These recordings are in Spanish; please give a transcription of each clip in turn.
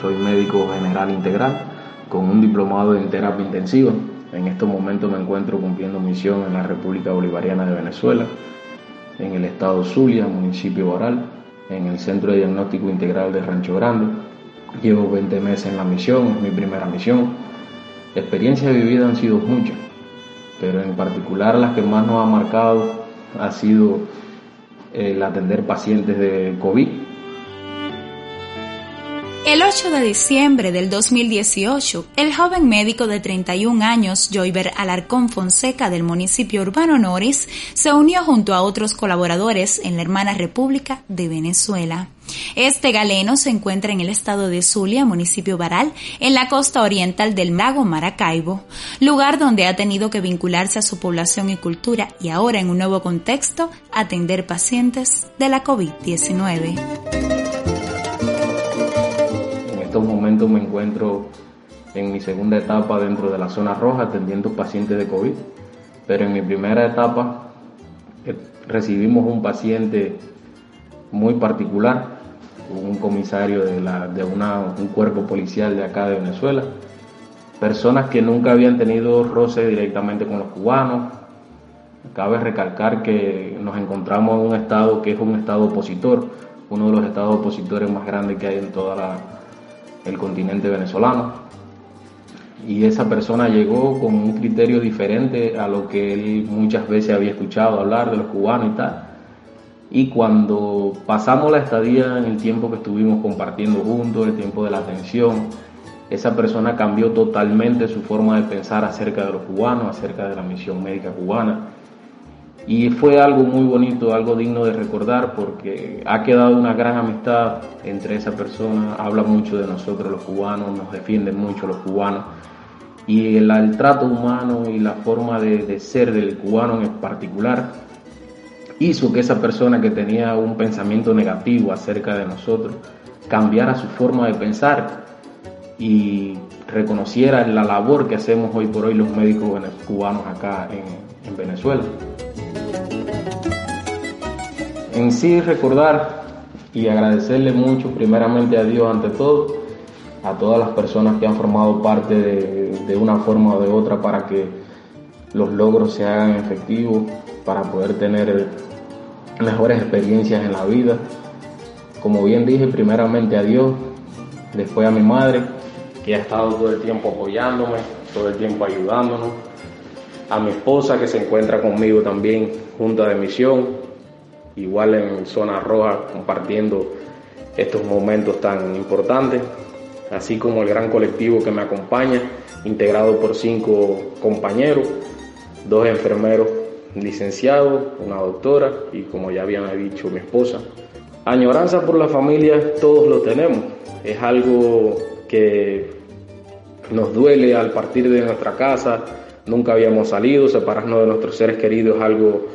soy médico general integral con un diplomado en terapia intensiva. En estos momentos me encuentro cumpliendo misión en la República Bolivariana de Venezuela, en el estado Zulia, municipio Baral, en el Centro de Diagnóstico Integral de Rancho Grande. Llevo 20 meses en la misión, es mi primera misión. Experiencias vividas han sido muchas, pero en particular las que más nos ha marcado ha sido el atender pacientes de COVID el 8 de diciembre del 2018, el joven médico de 31 años, Joyver Alarcón Fonseca del municipio urbano Noris, se unió junto a otros colaboradores en la hermana República de Venezuela. Este galeno se encuentra en el estado de Zulia, municipio Baral, en la costa oriental del lago Maracaibo, lugar donde ha tenido que vincularse a su población y cultura y ahora en un nuevo contexto atender pacientes de la COVID-19 me encuentro en mi segunda etapa dentro de la zona roja atendiendo pacientes de COVID, pero en mi primera etapa eh, recibimos un paciente muy particular, un comisario de, de un cuerpo policial de acá de Venezuela, personas que nunca habían tenido roce directamente con los cubanos. Cabe recalcar que nos encontramos en un estado que es un estado opositor, uno de los estados opositores más grandes que hay en toda la, el continente venezolano. Y esa persona llegó con un criterio diferente a lo que él muchas veces había escuchado hablar de los cubanos y tal. Y cuando pasamos la estadía en el tiempo que estuvimos compartiendo juntos, el tiempo de la atención, esa persona cambió totalmente su forma de pensar acerca de los cubanos, acerca de la misión médica cubana y fue algo muy bonito, algo digno de recordar porque ha quedado una gran amistad entre esa persona, habla mucho de nosotros los cubanos, nos defienden mucho los cubanos y el, trato humano y la forma de, ser del cubano en particular hizo que esa persona que tenía un pensamiento negativo acerca de nosotros cambiara su forma de pensar y reconociera la labor que hacemos hoy por hoy los médicos cubanos acá en Venezuela. En sí recordar y agradecerle mucho primeramente a Dios ante todo, a todas las personas que han formado parte de, una forma o de otra para que los logros se hagan efectivos, para poder tener mejores experiencias en la vida. Como bien dije, primeramente a Dios, después a mi madre, que ha estado todo el tiempo apoyándome, todo el tiempo ayudándonos, a mi esposa que se encuentra conmigo también junta de misión, igual en zona roja compartiendo estos momentos tan importantes, así como el gran colectivo que me acompaña, integrado por cinco compañeros, dos enfermeros licenciados, una doctora y como ya habían dicho mi esposa. Añoranza por la familia todos lo tenemos, es algo que nos duele al partir de nuestra casa, nunca habíamos salido, separarnos de nuestros seres queridos es algo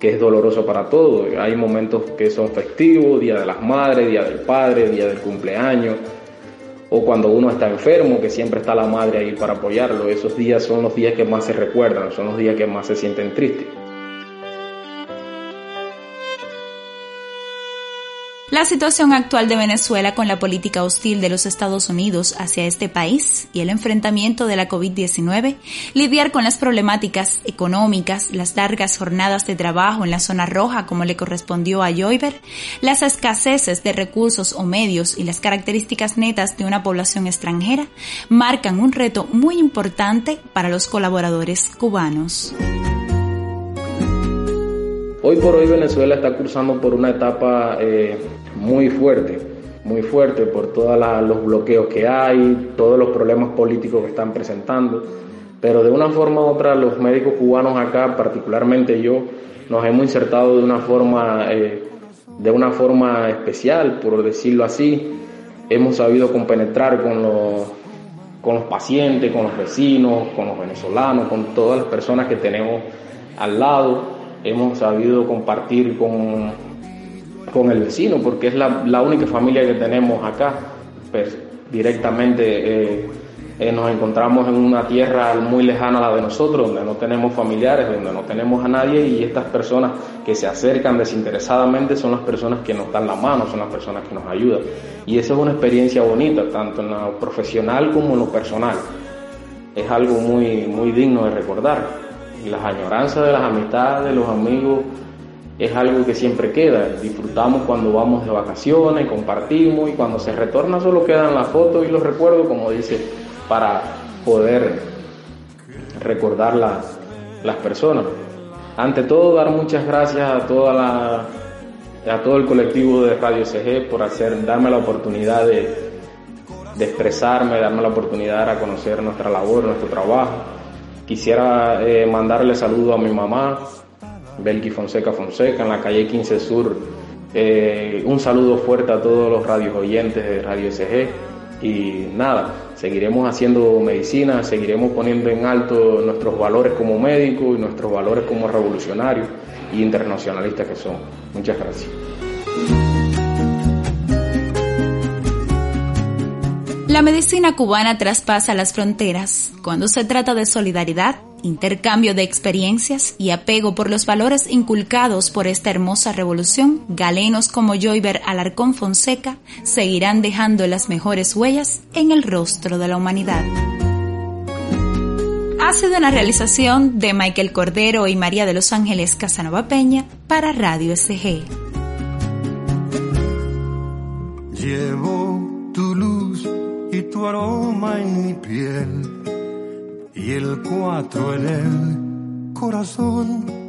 que es doloroso para todos. Hay momentos que son festivos, Día de las Madres, Día del Padre, Día del cumpleaños, o cuando uno está enfermo, que siempre está la madre ahí para apoyarlo. Esos días son los días que más se recuerdan, son los días que más se sienten tristes. La situación actual de Venezuela con la política hostil de los Estados Unidos hacia este país y el enfrentamiento de la COVID-19, lidiar con las problemáticas económicas, las largas jornadas de trabajo en la zona roja como le correspondió a Joyver, las escaseces de recursos o medios y las características netas de una población extranjera marcan un reto muy importante para los colaboradores cubanos. Hoy por hoy Venezuela está cursando por una etapa eh, muy fuerte, muy fuerte por todos los bloqueos que hay, todos los problemas políticos que están presentando. Pero de una forma u otra los médicos cubanos acá, particularmente yo, nos hemos insertado de una forma, eh, de una forma especial, por decirlo así. Hemos sabido compenetrar con los, con los pacientes, con los vecinos, con los venezolanos, con todas las personas que tenemos al lado hemos sabido compartir con, con el vecino, porque es la, única familia que tenemos acá, pues, directamente eh, eh, nos encontramos en una tierra muy lejana a la de nosotros, donde no tenemos familiares, donde no tenemos a nadie y estas personas que se acercan desinteresadamente son las personas que nos dan la mano, son las personas que nos ayudan. Y esa es una experiencia bonita, tanto en lo profesional como en lo personal. Es algo muy, muy digno de recordar. Las añoranzas de las amistades, de los amigos, es algo que siempre queda. Disfrutamos cuando vamos de vacaciones, compartimos y cuando se retorna solo quedan las fotos y los recuerdos, como dice para poder recordar las personas. Ante todo, dar muchas gracias a toda la a todo el colectivo de Radio CG por hacer, darme la oportunidad de, expresarme, darme la oportunidad de conocer nuestra labor, nuestro trabajo. Quisiera eh, mandarle saludo a mi mamá, Belki Fonseca Fonseca, en la calle 15 Sur. Eh, un saludo fuerte a todos los radios oyentes de Radio CG y nada, seguiremos haciendo medicina, seguiremos poniendo en alto nuestros valores como médicos y nuestros valores como revolucionarios e internacionalistas que son. Muchas gracias. La medicina cubana traspasa las fronteras cuando se trata de solidaridad intercambio de experiencias y apego por los valores inculcados por esta hermosa revolución, galenos como Joyver Alarcón Fonseca seguirán dejando las mejores huellas en el rostro de la humanidad. Ha sido una realización de Michael Cordero y María de los Ángeles Casanova Peña para Radio SG. Tu aroma en mi piel y el cuatro en el corazón